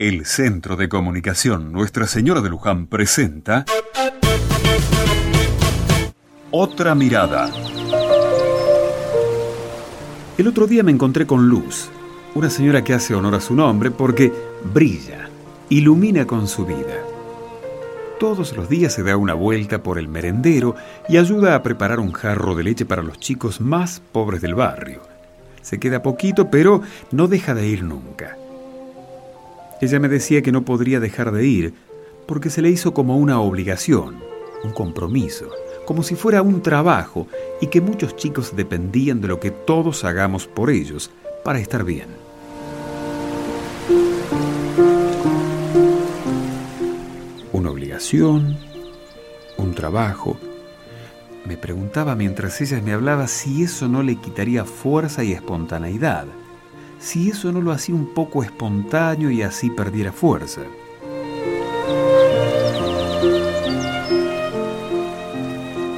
El Centro de Comunicación Nuestra Señora de Luján presenta Otra Mirada. El otro día me encontré con Luz, una señora que hace honor a su nombre porque brilla, ilumina con su vida. Todos los días se da una vuelta por el merendero y ayuda a preparar un jarro de leche para los chicos más pobres del barrio. Se queda poquito, pero no deja de ir nunca. Ella me decía que no podría dejar de ir porque se le hizo como una obligación, un compromiso, como si fuera un trabajo y que muchos chicos dependían de lo que todos hagamos por ellos para estar bien. Una obligación, un trabajo. Me preguntaba mientras ella me hablaba si eso no le quitaría fuerza y espontaneidad si eso no lo hacía un poco espontáneo y así perdiera fuerza.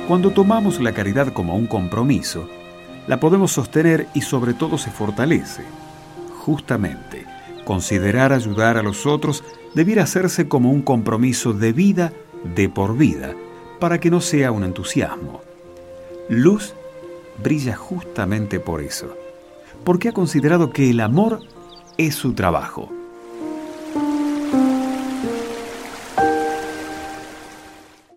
Cuando tomamos la caridad como un compromiso, la podemos sostener y sobre todo se fortalece. Justamente, considerar ayudar a los otros debiera hacerse como un compromiso de vida, de por vida, para que no sea un entusiasmo. Luz brilla justamente por eso porque ha considerado que el amor es su trabajo